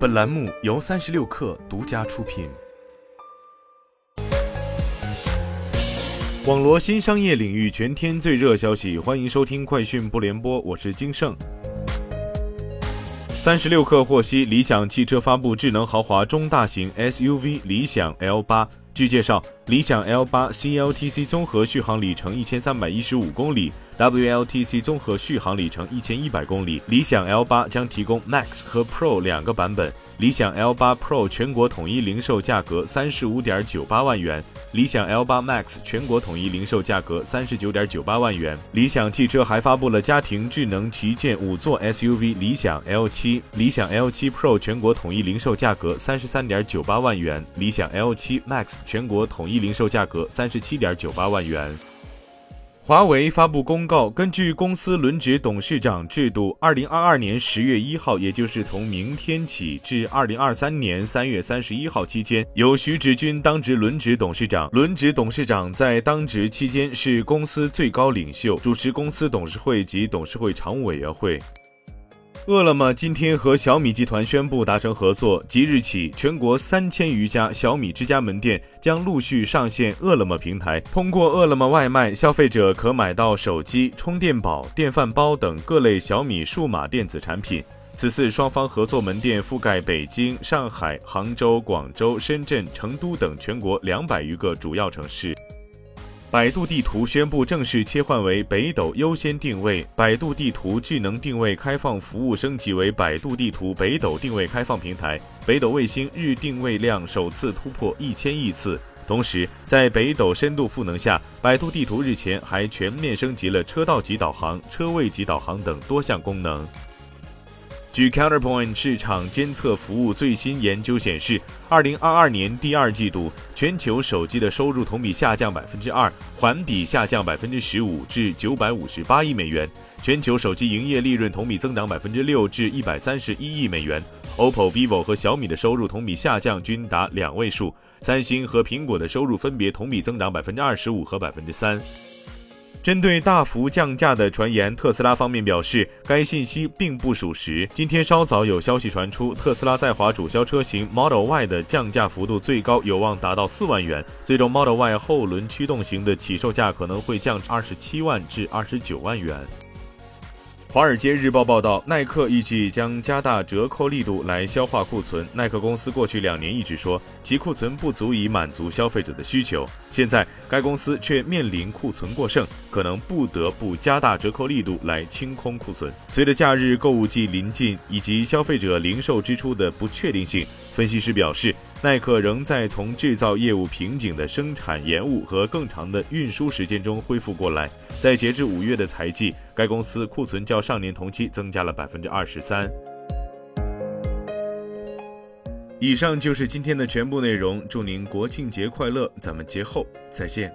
本栏目由三十六氪独家出品。网罗新商业领域全天最热消息，欢迎收听快讯不联播，我是金盛。三十六氪获悉，理想汽车发布智能豪华中大型 SUV 理想 L 八。据介绍，理想 L 八 CLTC 综合续航里程一千三百一十五公里。WLTC 综合续航里程一千一百公里，理想 L 八将提供 Max 和 Pro 两个版本。理想 L 八 Pro 全国统一零售价格三十五点九八万元，理想 L 八 Max 全国统一零售价格三十九点九八万元。理想汽车还发布了家庭智能旗舰五座 SUV 理想 L 七，理想 L 七 Pro 全国统一零售价格三十三点九八万元，理想 L 七 Max 全国统一零售价格三十七点九八万元。华为发布公告，根据公司轮值董事长制度，二零二二年十月一号，也就是从明天起至二零二三年三月三十一号期间，由徐直军当值轮值董事长。轮值董事长在当值期间是公司最高领袖，主持公司董事会及董事会常务委员会。饿了么今天和小米集团宣布达成合作，即日起，全国三千余家小米之家门店将陆续上线饿了么平台。通过饿了么外卖，消费者可买到手机、充电宝、电饭煲等各类小米数码电子产品。此次双方合作门店覆盖北京、上海、杭州、广州、深圳、成都等全国两百余个主要城市。百度地图宣布正式切换为北斗优先定位，百度地图智能定位开放服务升级为百度地图北斗定位开放平台。北斗卫星日定位量首次突破一千亿次。同时，在北斗深度赋能下，百度地图日前还全面升级了车道级导航、车位级导航等多项功能。据 Counterpoint 市场监测服务最新研究显示，二零二二年第二季度全球手机的收入同比下降百分之二，环比下降百分之十五，至九百五十八亿美元；全球手机营业利润同比增长百分之六，至一百三十一亿美元。OPPO、vivo 和小米的收入同比下降均达两位数，三星和苹果的收入分别同比增长百分之二十五和百分之三。针对大幅降价的传言，特斯拉方面表示该信息并不属实。今天稍早有消息传出，特斯拉在华主销车型 Model Y 的降价幅度最高有望达到四万元，最终 Model Y 后轮驱动型的起售价可能会降至二十七万至二十九万元。《华尔街日报》报道，耐克预计将加大折扣力度来消化库存。耐克公司过去两年一直说其库存不足以满足消费者的需求，现在该公司却面临库存过剩，可能不得不加大折扣力度来清空库存。随着假日购物季临近以及消费者零售支出的不确定性，分析师表示。耐克仍在从制造业务瓶颈的生产延误和更长的运输时间中恢复过来。在截至五月的财季，该公司库存较上年同期增加了百分之二十三。以上就是今天的全部内容，祝您国庆节快乐，咱们节后再见。